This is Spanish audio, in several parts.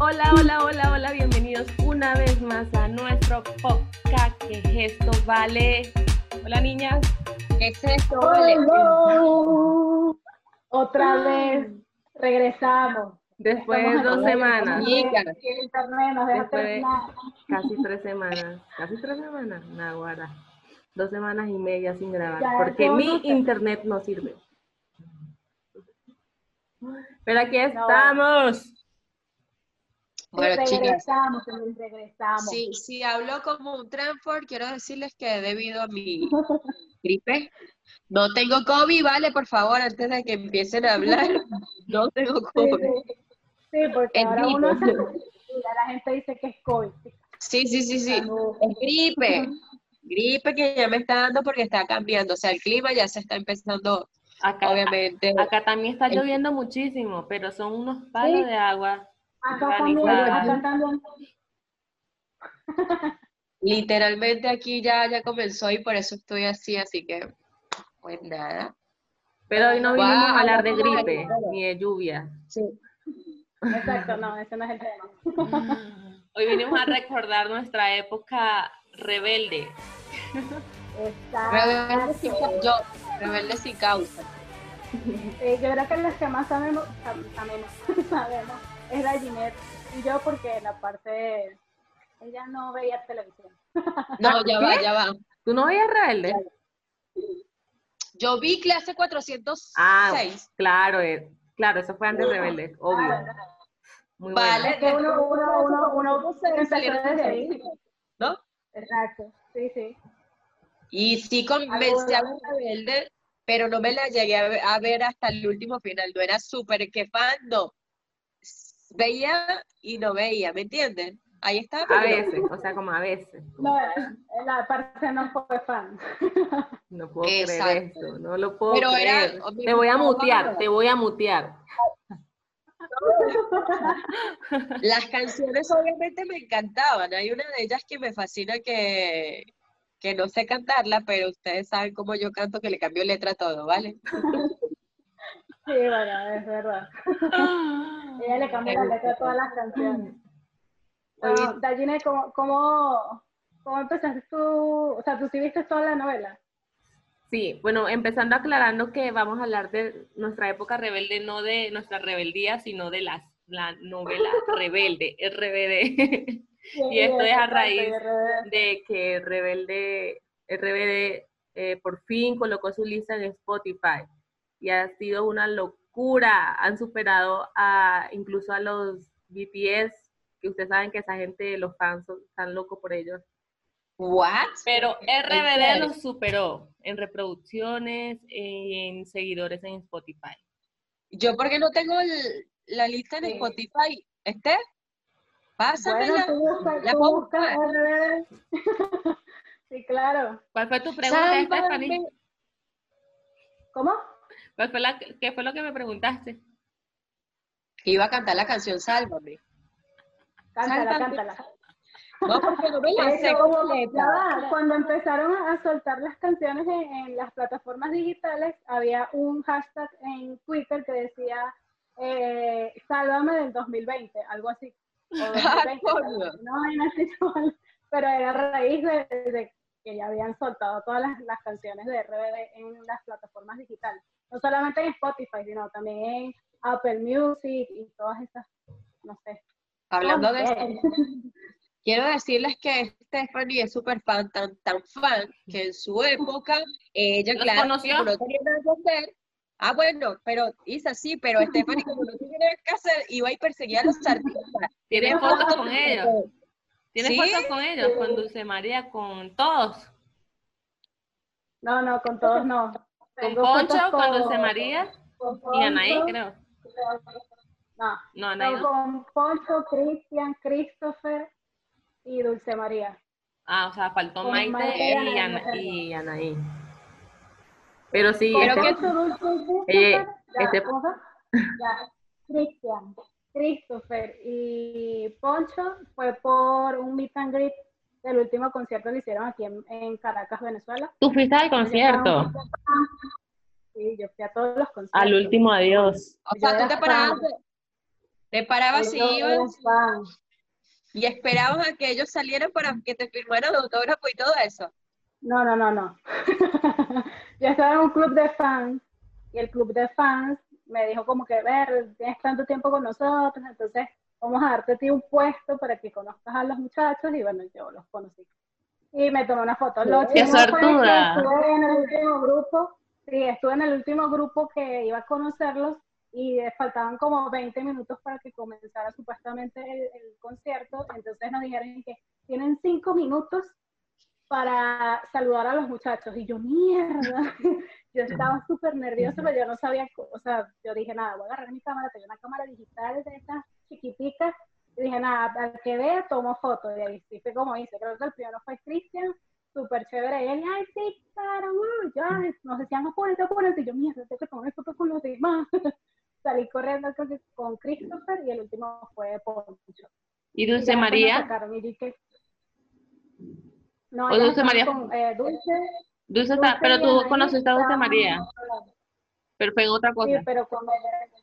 Hola, hola, hola, hola, bienvenidos una vez más a nuestro podcast. ¿Qué es esto, Vale? Hola, niñas. ¿Qué es esto, Vale? Hello. Otra vez regresamos. Después de dos semanas. Chicas. Que el internet nos deja Después de casi tres semanas. Casi tres semanas. Naguara. Dos semanas y media sin grabar. Ya, Porque ¿cómo mi no te- internet no sirve. Pero aquí No. estamos. Bueno, chicas, regresamos, regresamos. si, si hablo como un Tranford, quiero decirles que debido a mi gripe, no tengo COVID, ¿vale? Por favor, antes de que empiecen a hablar, no tengo Sí, COVID. sí. Sí, porque Es ahora gripe. uno se la gente dice que es COVID. Sí, sí, sí, sí, es gripe. Gripe que ya me está dando porque está cambiando, o sea, el clima ya se está empezando, Acá, obviamente. acá también está El- lloviendo muchísimo, pero son unos palos Sí. de agua. Acá también, Organizada. acá también. Literalmente aquí ya, ya comenzó y por eso estoy así, así que, pues nada. Pero hoy no vinimos a hablar de gripe ni de lluvia. Sí. Exacto, no, ese no es el tema. Hoy vinimos a recordar nuestra época rebelde. Rebelde sin, yo, rebelde sin causa. Eh, yo creo que las que más sabemos, sab- sabemos, sabemos es la Ginette y yo porque la parte ella no veía televisión. No, ya va, ya va. ¿Tú no veías rebelde? Yo vi clase 406. Ah, claro, eh, claro, eso fue antes de rebelde, obvio. Muy bueno. Vale. Es que uno, uno, uno, uno se empezó salieron desde de ahí. ¿no? Exacto, sí, sí. Y sí comencé a ver Rebelde, pero no me la llegué a ver, a ver hasta el último final. No era súper que fan, no. Veía y no veía, ¿me entienden? Ahí está. A veces, o sea, como a veces. No, la parte no fue fan. No puedo Exacto. creer esto, no lo puedo Pero era- creer. me Te voy a mutear, te voy a mutear. Las canciones obviamente me encantaban. Hay una de ellas que me fascina que, que no sé cantarla, pero ustedes saben cómo yo canto que le cambio letra a todo, ¿vale? Sí, bueno, es verdad. Ella le cambió la letra a todas las canciones. Oye. No, Dayine, ¿cómo, cómo, ¿cómo empezaste tú? O sea, tú sí viste toda la novela. Sí, bueno, empezando aclarando que vamos a hablar de nuestra época rebelde, no de nuestra rebeldía, sino de las, la novela Rebelde, RBD. Y esto es a raíz de que Rebelde, RBD eh, por fin colocó su lista en Spotify y ha sido una locura. Han superado a incluso a los BTS, que ustedes saben que esa gente, los fans, son, están locos por ellos. ¿What? Pero RBD los superó en reproducciones, en seguidores en Spotify. Yo porque no tengo el- la lista en Sí. Spotify. ¿Este? Pásamela. La buscar. RBD. sí, claro. ¿Cuál fue tu pregunta, Sálvame. Stephanie? ¿Cómo? ¿Cuál fue la, ¿Qué fue lo que me preguntaste? Que iba a cantar la canción Sálvame. Cántala, Sálvame. cántala. No, porque no me la sé completa. Cuando empezaron a soltar las canciones en, en las plataformas digitales, había un hashtag en Twitter que decía eh, Sálvame del 2020, algo así. O 2020, coño. no, vaina así, pero era a raíz de, de que ya habían soltado todas las, las canciones de RBD en las plataformas digitales. No solamente en Spotify, sino también en Apple Music y todas esas, no sé. Hablando de eso, quiero decirles que Stephanie es súper fan, tan, tan fan, que en su época, ella, ¿Los claro, conoció? como no tenía nada que hacer, ah, bueno, pero Isa sí, pero Stephanie, como no tenía nada que hacer, iba y perseguía a los artistas. ¿Tienes Tenía fotos con ellos? todo. ¿Tienes ¿Sí? fotos con ellos? Con Dulce María, con todos. No, no, con todos no. Con Poncho, con Dulce María con y Anaí, creo. No, No, Anaí no, con Poncho, Cristian, Christopher y Dulce María. Ah, o sea, faltó Con Maite Maite y, Anaí, Ana- perdón. y Anaí. Pero sí, Pero este- que- Dulce y Eh, ya, este-. Ya, Cristian, Christopher y Poncho fue por un meet and greet del último concierto que hicieron aquí en, en Caracas, Venezuela. tú fuiste al concierto, Sí, yo fui a todos los conciertos. al último adiós. O sea, tú te parabas, Te parabas y ibas y esperabas a que ellos salieran para que te firmaran autógrafo y todo eso. No, no, no, no. Yo estaba en un club de fans y el club de fans me dijo como que, ver, tienes tanto tiempo con nosotros, entonces vamos a darte a ti un puesto para que conozcas a los muchachos y bueno, yo los conocí. Y me tomé una foto. Lo ¡Qué suertuda! Estuve en el último grupo, sí, estuve en el último grupo que iba a conocerlos y faltaban como 20 minutos para que comenzara supuestamente el, el concierto, entonces nos dijeron que tienen 5 minutos para saludar a los muchachos. Y yo, mierda, yo estaba súper nerviosa, pero yo no sabía, o sea, yo dije, nada, voy a agarrar mi cámara, tengo una cámara digital de estas chiquiticas, y dije, nada, al que vea, tomo fotos. Y ahí sí fue como hice, creo que el primero fue Cristian, súper chévere, y él, ay, sí, claro, uh, ya, nos decían, apúrate, apúrate, y yo, mierda, tengo que tomar fotos con los demás. Salí corriendo con Christopher, y el último fue Poncho. ¿Y Y Dulce María? sacaron y dije, no, ¿O ellas Dulce María? con, eh, Dulce, Dulce está, Dulce pero tú conociste a Dulce María, pero fue otra Sí, cosa. pero cuando ella,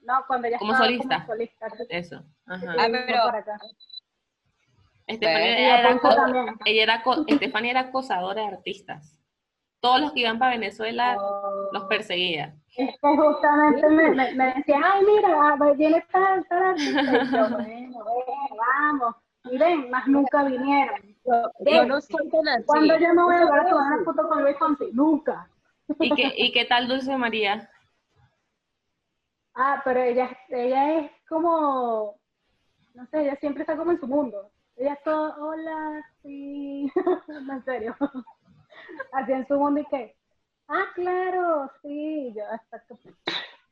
no, cuando ella Como estaba solista. como solista. Eso. Ajá. Ah, pero- Bueno. Y era, ella era co- Estefanía era acosadora de artistas. Todos los que iban para Venezuela Oh. los perseguía. Es que justamente me, me, me decía, ay, mira, viene tal, tal artista. Y yo, bueno, ven, vamos. Ven, más nunca vinieron. Yo, yo no soy tan así. ¿Cuándo yo me voy a volver a tomar una foto con Luis Fonsi? Nunca. ¿Y qué, ¿Y qué tal Dulce María? Ah, pero ella, ella es como, no sé, ella siempre está como en su mundo. Ella es todo, hola, sí, no, en serio. Así en su mundo y que, ah, claro, sí, yo hasta que...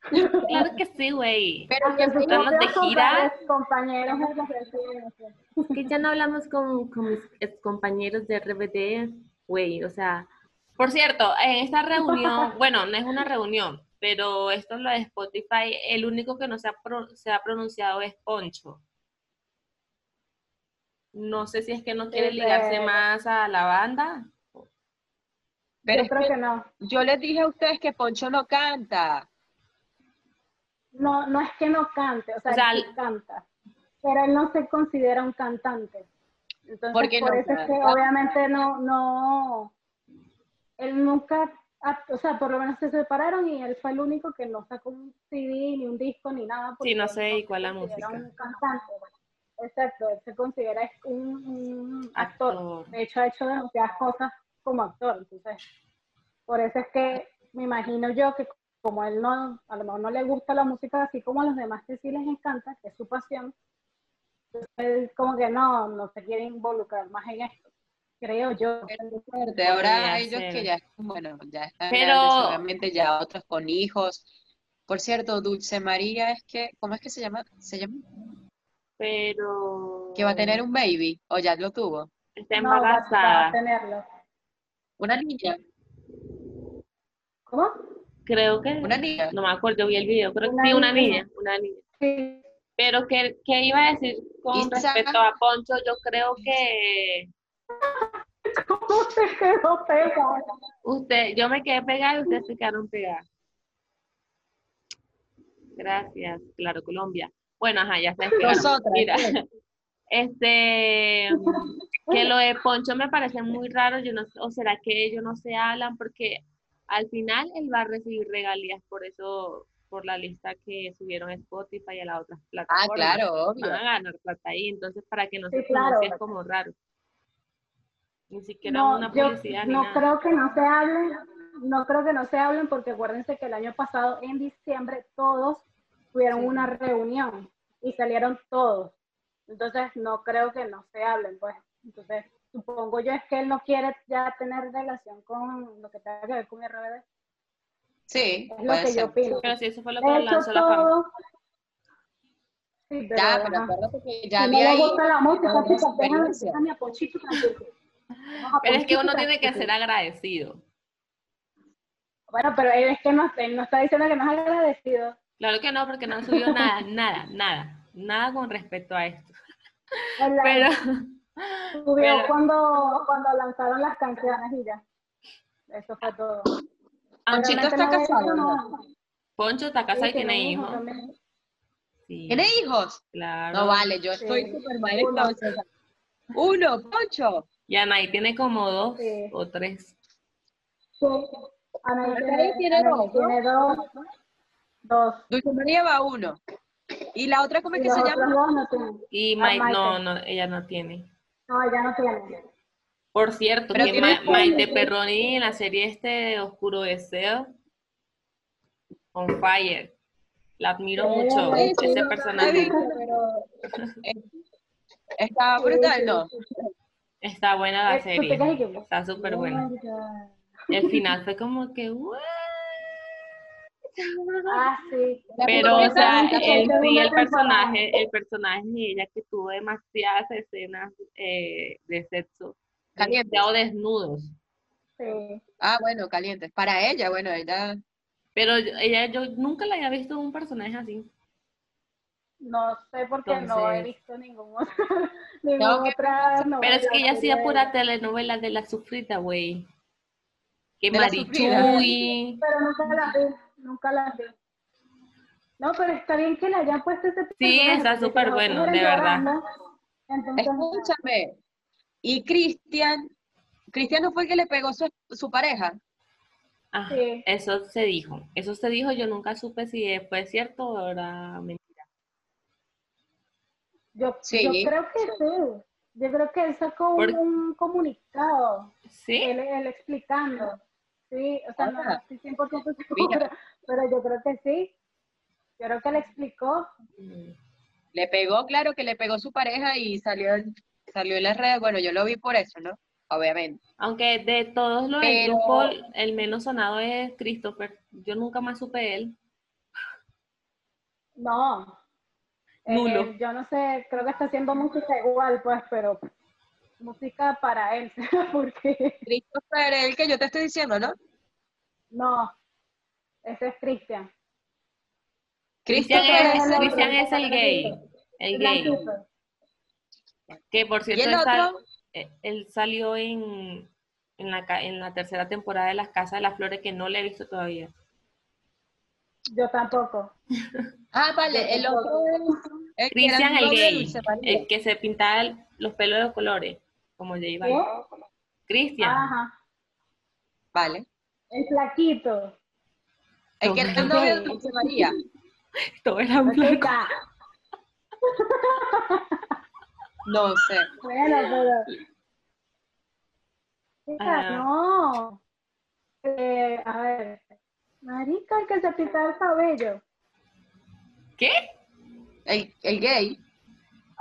Claro que sí, güey. Pero que sus estamos de gira. compa- Compañeros sí. Es que ya no hablamos con, con mis ex compañeros de RBD, güey, o sea, por cierto, en esta reunión, bueno, no es una reunión, pero esto es lo de Spotify, el único que no se ha, pro- se ha pronunciado es Poncho. No sé si es que no quiere Sí, ligarse más a la banda. Pero Yo es creo que que no. yo les dije a ustedes que Poncho no canta. No, no es que no cante, o sea, O sea, él sí canta, pero él no se considera un cantante. Entonces, ¿Por qué por no eso es que canta? obviamente no, no, él nunca, o sea, por lo menos se separaron y él fue el único que no sacó un CD, ni un disco, ni nada. porque no se dedicó a la música. un cantante. Exacto, él se considera un, un actor. Actor. De hecho, ha hecho demasiadas cosas como actor. Entonces, por eso es que me imagino yo que como él no, a lo mejor no le gusta la música así como a los demás que sí les encanta, que es su pasión, entonces él como que no, no se quiere involucrar más en esto, creo yo. Fuerte. Ahora ellos ser. que ya, bueno, ya están Pero- grandes, ya otros con hijos. Por cierto, Dulce María es que, ¿cómo es que se llama? ¿Se llama? Pero Que va a tener un baby, o ya lo tuvo. está No, va- a embarazada. tenerlo. Una niña, ¿Cómo? Creo que una niña. no me acuerdo, vi el video, creo que Una sí, una niña. niña, una niña. Sí, Pero que, que iba a decir con respecto a Poncho, yo creo que ¿Cómo se quedó pegado? usted, yo me quedé pegada y ustedes se quedaron pegadas. Gracias, claro, Colombia. Bueno, ajá, ya se despegaron. Nosotras, Mira, sí. este, que lo de Poncho me parece muy raro, yo no, o será que ellos no se hablan porque al final él va a recibir regalías por eso, por la lista que subieron a Spotify y a las otras Ah, plataformas. claro, obvio. van a ganar plata ahí, entonces para que no Sí, se claro. pronuncie es como raro. Ni siquiera No, una yo publicidad ni no nada. creo que no se hablen, no creo que no se hablen porque acuérdense que el año pasado en diciembre todos tuvieron Sí. una reunión y salieron todos. Entonces no creo que no se hablen, pues. Entonces supongo yo es que él no quiere ya tener relación con lo que tenga que ver con RBD. Sí, Es lo puede que ser. yo opino. Pero si eso fue lo que lanzó la fama. Sí, pero, Ya, pero acuérdate que ya si de no le ahí gusta la música, una chicos, déjame, experiencia. déjame a Ponchito tranquilo. Vamos a Pero es que uno tiene que ser agradecido. Bueno, pero él es que no, él no está diciendo que no es agradecido. Claro que no, porque no han subido nada, nada, nada, nada con respecto a esto. Pero, subió pero- cuando, cuando lanzaron las canciones y ya. Eso fue todo. Ponchito Realmente está no casado. Poncho está casado y tiene hijo hijos. Sí, ¿Tiene hijos? claro. No vale, yo estoy Sí. súper mal Uno. entonces. Uno, Poncho. Y Anaí tiene como dos Sí. o tres. Sí. Anaí tiene, tiene Anaí dos, tiene dos. Dos. Dulce María va uno. ¿Y la otra cómo es que se llama? dos no tienen. Y Ah, Maite, no, no, ella no tiene. No, ella no tiene. Por cierto, Pero que Ma- Maite Perroni en la serie este de Oscuro Deseo, on fire. La admiro Sí, mucho, sí, ese sí, personaje. pero eh, está brutal, ¿no? Está buena la Eh, ¿tú te serie, está súper buena. Oh. El final fue como que, "What?". Ah, sí. Pero, o sea, segunda sí el temporada. personaje, el personaje de ella que tuvo demasiadas escenas eh, de sexo, Calientes. demasiado desnudos. Sí. Ah, bueno, calientes. Para ella, bueno, ella. Pero yo- ella, yo nunca la había visto un personaje así. No sé por qué no he visto ninguna No, otra novela. Pero es que ella hacía pura telenovela de la sufrita, güey. Que De la sufrida. Marichuy. Pero nunca la vi, nunca la vi. No, pero está bien que le hayan puesto ese Sí, está súper bueno, de verdad. llorando, Entonces, Escúchame. Y Cristian, Cristian no fue el que le pegó su, su pareja. Ah, Sí. Eso se dijo. Eso se dijo, yo nunca supe si fue cierto o era mentira. yo, Sí. yo creo que sí. Yo creo que él sacó Por- un comunicado, ¿Sí? él, él explicando. Sí, o sea, no Ah. estoy 100% segura, pero yo creo que sí. Yo creo que él explicó. Mm. Le pegó, claro que le pegó su pareja y salió en, salió en las redes. Bueno, yo lo vi por eso, ¿no? Obviamente. Aunque de todos los del Pero- grupo, el menos sonado es Christopher. Yo nunca más supe de él. No. Eh, Nulo. él, yo no sé, creo que está haciendo música igual, pues, pero música para él, porque Christopher, el que yo te estoy diciendo, ¿no? no, ese es Cristian. Cristian es, es el Cristian otro. es el gay. El gay. Que por ¿Y cierto, él, sal- eh, él salió en, en, la, ca- en la tercera temporada de Las Casas de las Flores, que no le he visto todavía. Yo tampoco. Ah, vale, el otro Cristian el gay, el que se pintaba los pelos de colores, como J Balvin. Cristian. Ajá. Vale. El flaquito. El que era el novio de Dulce María. Todo era blanco. ya. No sé. Bueno, pero. Ah. no. Eh, a ver. Marica, el que se pintaba el cabello. ¿Qué? El, el gay.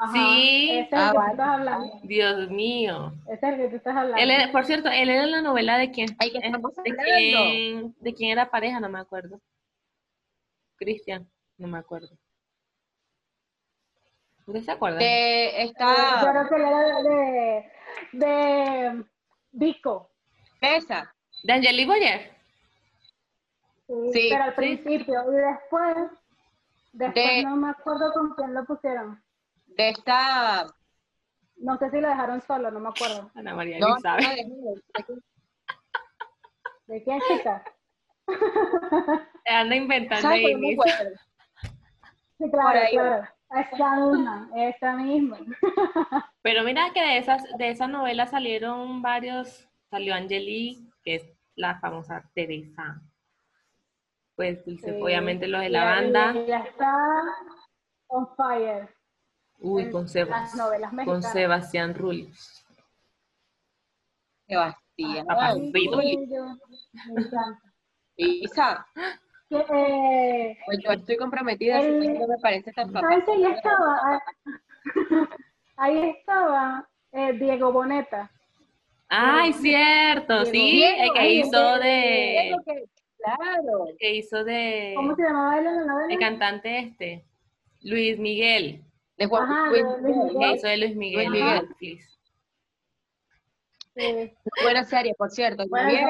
Ajá. Sí. Ese es el Ah, que estás hablando. Dios mío. Ese es el que tú estás hablando. Él era- por cierto, él era en la novela de quién. Ay, que Eh, estamos ¿De quién, de quién era pareja? No me acuerdo. Cristian, no me acuerdo. ¿Usted se acuerda? De Eh, Yo esta creo que él era de, de Vico. mesa. ¿De Angelique Boyer? Sí, Sí, pero al sí. principio. Y después, después De- no me acuerdo con quién lo pusieron. De esta. No sé si lo dejaron solo, no me acuerdo. Ana María No, ni sabe. no, de- ¿De quién, chica? Anda inventando ahí. Sí, Por claro, ahí. claro. Esa misma, esa misma. Pero mira que de esas, de esas novelas salieron varios. Salió Angelique, que es la famosa Teresa. Pues Dulce, Sí. obviamente los de la banda. Ya está on fire. Uy, en con, las Sebas, novelas con. Sebastián Rulli. Sebastián. Papá Ay, Me encanta. Isa, Que, eh, pues yo estoy comprometida, así que El- no me parece tan. ¿Sabes quién estaba? Ah, Ahí estaba eh, Diego Boneta. Ay, cierto, Diego. sí, Diego, el que ay, hizo el de, Diego que- Claro. el que hizo de, ¿Cómo se llamaba él en la novela? el cantante este, Luis Miguel, De Juan Ajá, Luis Miguel. hizo de Luis Miguel, Luis en Miguel. Netflix. Sí. Buena serie, por cierto. ¿La Bueno.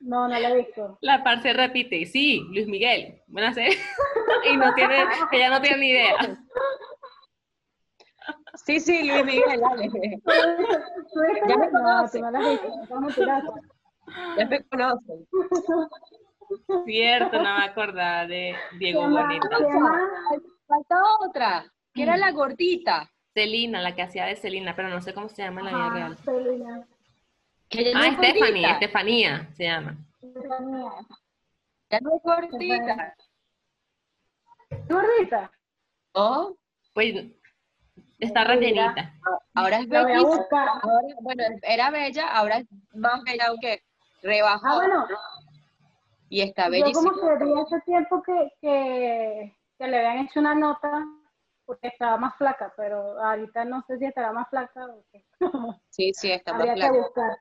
No, no lo he visto. La par se repite, sí, Luis Miguel, buena serie, y no tiene, ella no tiene ni idea. Sí, sí, Luis Miguel. Ya me No, conoce. tú no lo has visto. Estás mentiroso. Ya me conocen. Cierto, no me acordaba de Diego. Bonita. Falta otra, que era la gordita. Celina, la que hacía de Celina, pero no sé cómo se llama en la vida real. No Ah, es Stephanie. Estefanía se llama. Estefanía. Ya no es gordita. ¿Gordita? ¿No? Pues está rellenita. Ahora es La voy a bellísima. buscar. Ahora, bueno, era bella, ahora es más bella aunque rebajó. Ah, bueno, Y está yo bellísima. como que vi hace tiempo que, que, que le habían hecho una nota porque estaba más flaca, pero ahorita no sé si estará más flaca o qué. Sí, sí, está más que flaca. buscar.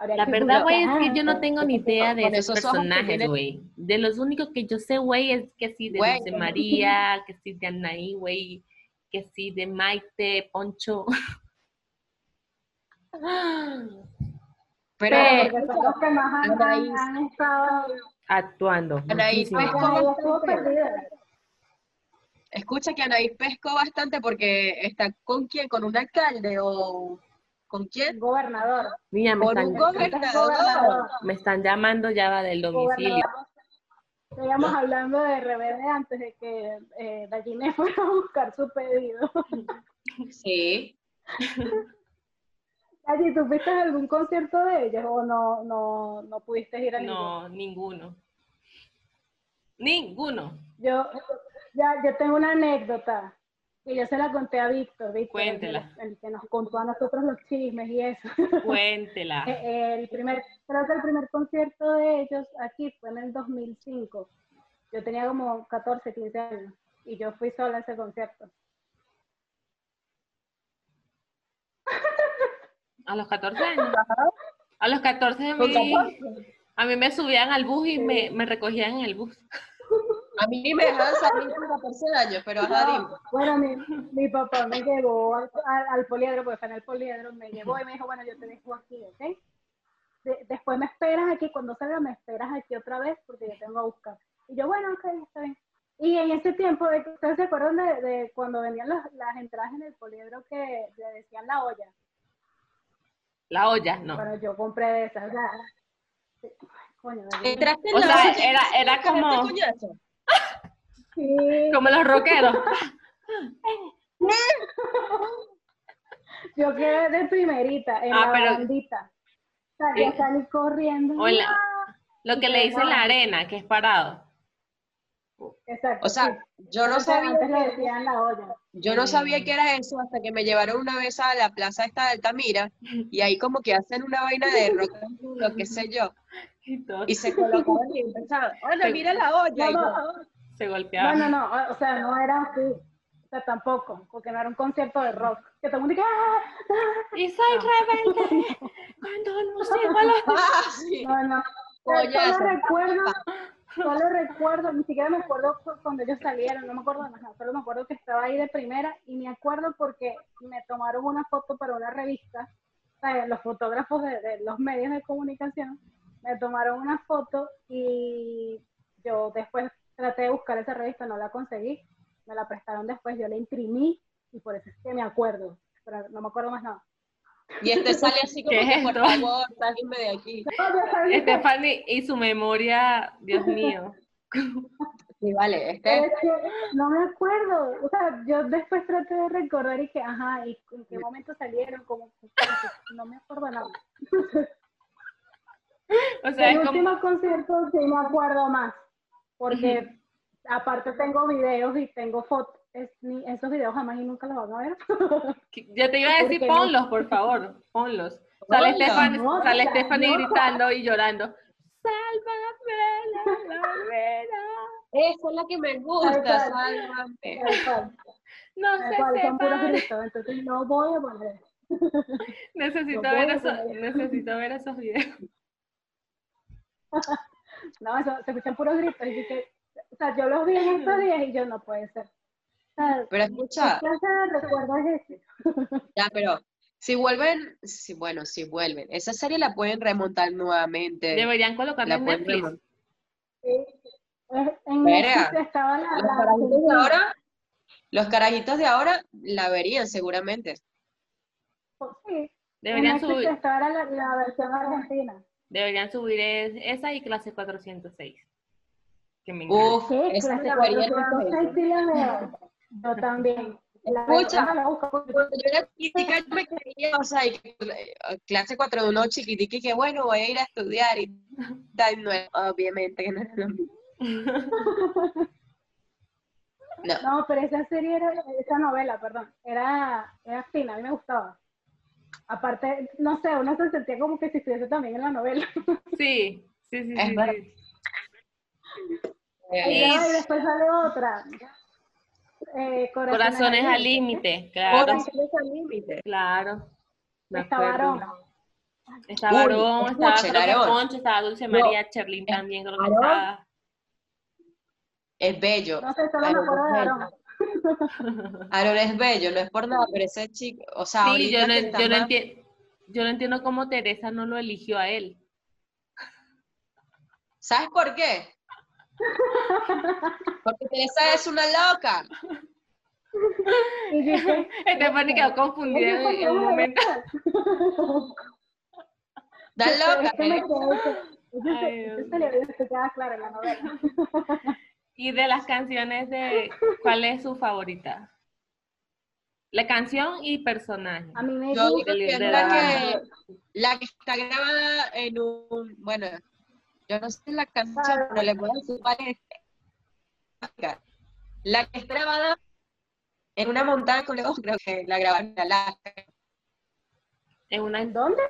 Habría La que verdad, güey, es que yo no tengo ni idea de esos personajes, güey. De los únicos que yo sé, güey, es que sí, de. Dulce María, que sí de Anaí, güey, que sí de Maite, Poncho. Pero, Pe- Porque son los que más han, Anaís. han- han estado. Actuando. Estuvo perdida. Escucha que Anaís pescó bastante porque está con quién, con un alcalde o con quién, Gobernador. Mira, me con están, un gobernador. gobernador. me están llamando ya va del domicilio. Estábamos hablando de RBD antes de que eh, Dalline fuera a buscar su pedido. Sí. Allí, ¿tú fuiste a algún concierto de ellos o no, no, no pudiste ir a ninguno? No, ninguno. Ninguno. Yo, ya, yo tengo una anécdota que yo se la conté a Víctor, Víctor, el Cuéntela. nos- el que nos contó a nosotros los chismes y eso. Cuéntela. Eh, El primer, creo que el primer concierto de ellos aquí fue en el 2005. Yo tenía como 14, 15 años y yo fui sola a ese concierto. A los 14 años. A los 14 a mí, 14. a mí me subían al bus y me, me recogían en el bus. A mí me dejaban salir con 14 años, pero ajá. No, bueno, mi, mi papá me llevó al, al, al poliedro, porque fue en el poliedro, me llevó y me dijo, bueno, yo te dejo aquí, ¿ok? De- después me esperas aquí, cuando salga me esperas aquí otra vez porque yo tengo a buscar. Y yo, bueno, ok, está bien. Y en ese tiempo, de- ¿ustedes se acuerdan de, de cuando venían las, las entradas en el poliedro que le decían la olla? La olla, no. Bueno, yo compré de esas, o sea, sí, coño, de- Entraste en O la sea, era, era ¿agarraste como, sí, como los rockeros. yo quedé de primerita, en Ah, la pero- Sí. salí corriendo. O en la- ¡ah! Lo que le dicen la arena, que es parado. Exacto. O sea, sí. yo no sabía que- decían la olla. Yo no sabía que era eso hasta que me llevaron una vez a la plaza esta de Altamira y ahí como que hacen una vaina de rock lo que sé yo, Y se colocaban y empezaban, Ana, Sí. mira la olla. y No, no, se no, golpeaban. no, no, o sea, no era así. O sea, tampoco, porque no era un concierto de rock. Que todo el mundo dice, ¡ah! ¡ah! Y soy rebelde cuando no sigo a los Ah, sí. No, no. Coñazo. Solo recuerdo, solo recuerdo, ni siquiera me acuerdo cu- cuando ellos salieron, no me acuerdo de nada, solo me acuerdo que estaba ahí de primera y me acuerdo porque me tomaron una foto para una revista, los fotógrafos de, de los medios de comunicación me tomaron una foto y yo después traté de buscar esa revista, no la conseguí, me la prestaron después, yo la imprimí y por eso es que me acuerdo, pero no me acuerdo más nada. Y este sale así como ¿Qué que, es por favor, sáquenme de aquí. Stephanie y su memoria, Dios mío. Sí, vale, este, es que no me acuerdo. O sea, yo después traté de recordar y que, ajá, y en qué momento salieron, como, no me acuerdo nada. O sea, El es como, último concierto sí me acuerdo más, porque aparte tengo videos y tengo fotos. Es, ni- esos videos jamás y nunca los van a ver. yo te iba a decir, no- ponlos, por favor, ponlos. Sale. Stephanie, No, no, gritando y llorando. Sálvame la barbera. esa es la que me gusta, sálvame. No tal se entonces no voy a poner. Necesito No ver esos, necesito ver esos videos. No, eso, se escuchan puros gritos. Y que, o sea, yo los vi en estos días y yo no puede ser. O sea, Pero ¿qué escucha, clase de recuerdo es ese? ya, pero si vuelven, si, bueno, si vuelven, esa serie la pueden remontar nuevamente. Deberían colocarla La en Netflix. remontar. Sí. En Netflix estaba la, Los la carajitos de ahora, los carajitos de ahora la verían seguramente. sí, en Deberían Netflix subir. estaba la, la versión argentina. Deberían subir es- esa y clase 406. Que me encanta. Uf, ¿Qué? esa Clase la veía en 406 sí la veo. Yo también. Cuando yo era chiquitica, yo me creía, o sea, y eh, clase 4 de uno chiquitica y que bueno, voy a ir a estudiar y tal, no, es- obviamente que no era lo mismo. No, No, pero esa serie, era, esa novela, perdón, era, era fina, a mí me gustaba. Aparte, no sé, uno se sentía como que si estuviese también en la novela. Sí, sí, sí, Es sí, verdad. sí. Y, ya, y después sale otra. Eh, Corazones al límite, claro, Corazones al límite. claro. Me Está acuerdo. varón. Estaba Uy, Aarón, estaba creo que. Poncho, estaba Dulce No, María, Cherlin también creo que Aarón. estaba. Es bello. No sé, solo me acuerdo de. Aarón. Aaron es bello, no es por nada, pero ese chico, o sea, Sí, ahorita yo no, yo entiendo. Yo no entiendo cómo Teresa no lo eligió a él. ¿Sabes por qué? Porque Teresa es una loca. Stephanie quedó confundida en, un momento. Da loca. le queda claro en la novela. Y de las canciones de ¿cuál es su favorita? La canción y personaje. A mí me Yo digo gusta. que es la la que, la que está grabada en un, bueno, yo no sé la canción, pero le puedo decir cuál es. La que está grabada en una montaña con lejos, creo que la grabaron en Alaska. En una ¿En dónde?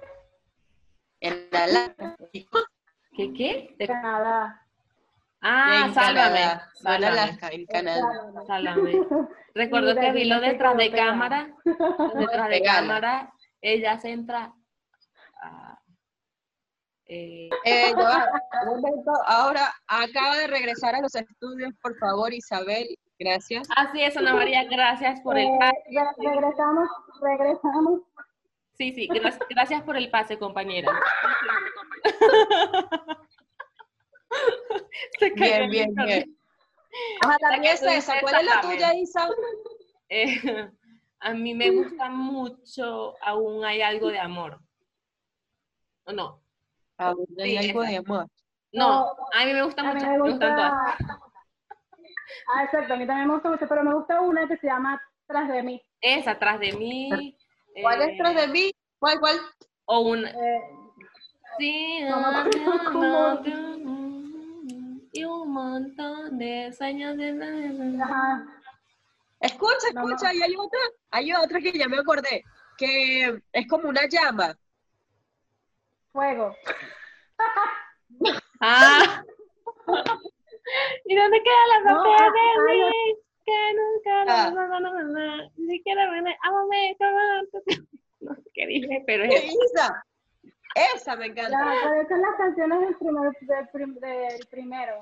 En Alaska. ¿Qué qué? De- Canadá. Ah, en sálvame. Canadá, Sálvame. Alaska, en Canadá. Claro. Sálvame. Recuerdo que vi lo detrás de cámara. Detrás de cámara, ella se entra. a- eh, Eh, ahora acaba de regresar a los estudios, por favor, Isabel, gracias. Así es, Ana María, gracias por el Eh, pase. re- regresamos, regresamos. Sí, sí, gracias, gracias por el pase, compañera. Se cayó Bien, bien, internet. bien. Ajá, la que es esa. ¿Cuál es tuya, Isa? Eh, a mí me gusta mucho, aún hay algo de amor. ¿O no? Aún hay Sí, algo esa. de amor. No, a mí me gusta A mí mucho, me me gustan todas. gusta. Ah, exacto, a mí también me gusta mucho, pero me gusta una que se llama Tras de mí. Esa, atrás de mí. ¿Cuál eh, es tras de mí? ¿Cuál, cuál? O una. Eh, Sí, No no, no, y un montón de sueños de... ajá. Escucha, No, no. escucha, y hay otra, hay otra que ya me acordé, que es como una llama. Fuego. Ah. ¿Y dónde queda la No, ah, de hay mí? Que nunca Ah. no, no, no, no, no, ni siquiera me ámame. No sé qué dije, pero ¿Qué es Isa? Esa me encanta. pero esas son las canciones del, primer, del, prim- del primero.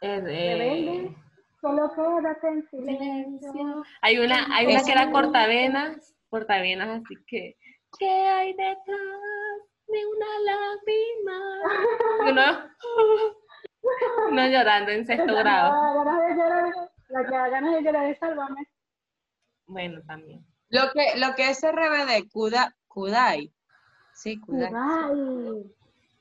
es Rebelde. Solo quédate en silencio. Hay una, hay una que era cortavenas, cortavenas, así que ¿qué hay detrás de una lágrima? Uno, uno llorando en sexto La grado. ganas de llorar, la que da ganas de llorar es Sálvame. Bueno, también. Lo que, lo que es RBD, Kuda, Kudai. Sí, Kudai.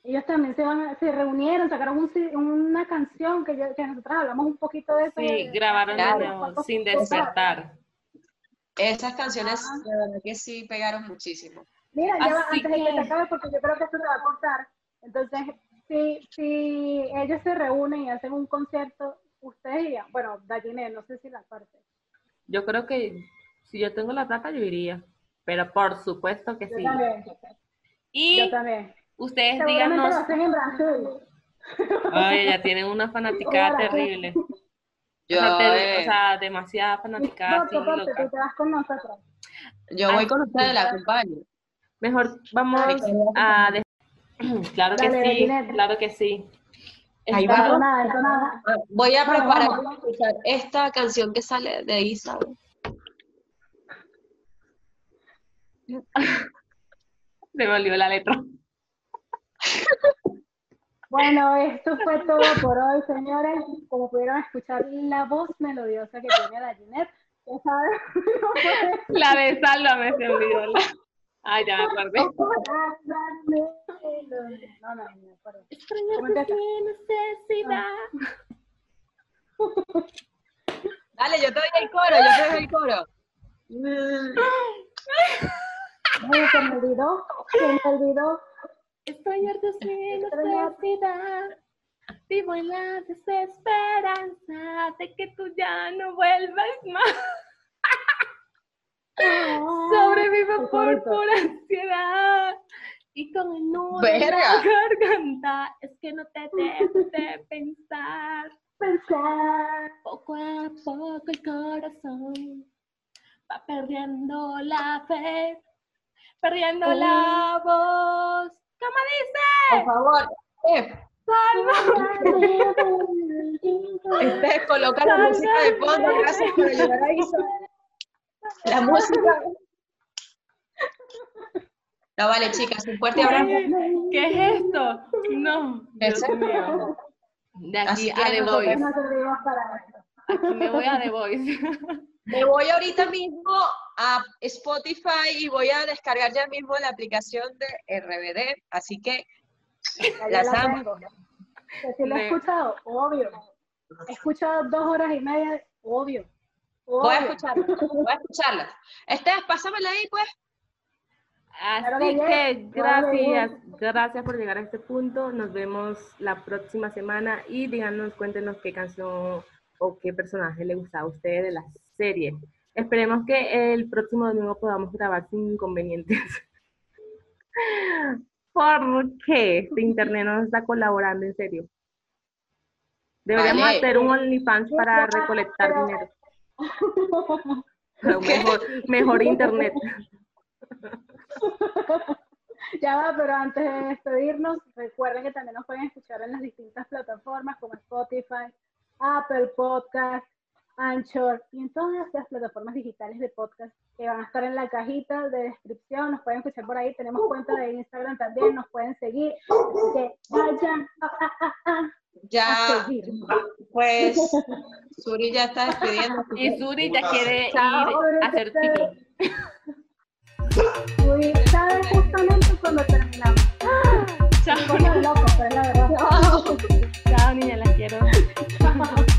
Ellos también se, van, a- se reunieron, sacaron un una canción que, yo, que nosotros hablamos un poquito de eso. Sí, de- grabaron de Claro. nuevo, sin despertar. Esas canciones de verdad que sí pegaron muchísimo. Mira, ya va, antes de que se acabe, porque yo creo que esto se va a cortar. Entonces, si, si ellos se reúnen y hacen un concierto, ustedes irían, bueno, Dajiné, no sé si la parte. Yo creo que si yo tengo la plata, yo iría. Pero por supuesto que Yo sí. también, Y yo también. ustedes díganos. lo hacen en Brasil. Ay, ya tienen una fanaticada terrible. Yo, o, sea, te- o sea, demasiada fanaticada, así, Ponte, ponte, loca. tú te vas con nosotros. yo voy con ustedes, la acompaño. Mejor vamos a... de- Claro que Dale, sí, claro que sí. Ahí va. Ah, Voy a preparar vamos. esta canción que sale de Isa. Se me olvidó la letra. Bueno, esto fue todo por hoy, señores. Como pudieron escuchar la voz melodiosa que tiene la Ginette, ya saben, no puede La de Sálvame se olvidó. la- Ah, ya me acordé. No, no, no me acuerdo. Necesidad. Dale, yo te doy el coro, yo te doy el coro. Ay, se me olvidó, se me olvidó. Estoy harto sin necesidad. Vivo en la desesperanza de que tú ya no vuelvas más. Sobrevivo por pura ansiedad. Y con el nudo en la garganta es que no te dejo de pensar. Pensar. Poco a poco el corazón va perdiendo la fe, perdiendo la voz. ¿Cómo Por dice? favor, Steph, Steph, coloca la música de fondo, gracias por ayudar a Isa. La música. No, vale, chicas, un fuerte abrazo. ¿Qué es esto? No, mío. De Así aquí a The Voice. Aquí me voy a The Voice. Me voy ahorita mismo a Spotify y voy a descargar ya mismo la aplicación de RBD, así que Ya Las la amo. si lo he escuchado, obvio. He escuchado dos horas y media, obvio. voy a escucharla, voy a escucharla. Steph, pásamela ahí, pues. Claro Así que gracias, gracias por llegar a este punto. Nos vemos la próxima semana y díganos, cuéntenos qué canción o qué personaje le gusta a ustedes de la serie. Esperemos que el próximo domingo podamos grabar sin inconvenientes. Porque este internet no nos está colaborando, en serio. Deberíamos Vale. hacer un OnlyFans para recolectar dinero. Mejor, mejor internet. Ya va, pero antes de despedirnos, recuerden que también nos pueden escuchar en las distintas plataformas como Spotify, Apple Podcast, Anchor y en todas las plataformas digitales de podcast que van a estar en la cajita de descripción. Nos pueden escuchar por ahí. Tenemos cuenta de Instagram también. Nos pueden seguir. Así que vayan ya, pues Suri ya está despidiendo. Y Suri ya quiere ir a hacer pipí. Suri, ¿sabes justamente cuando terminamos? Chao. Pero pues, la verdad. Chao, niña, la quiero.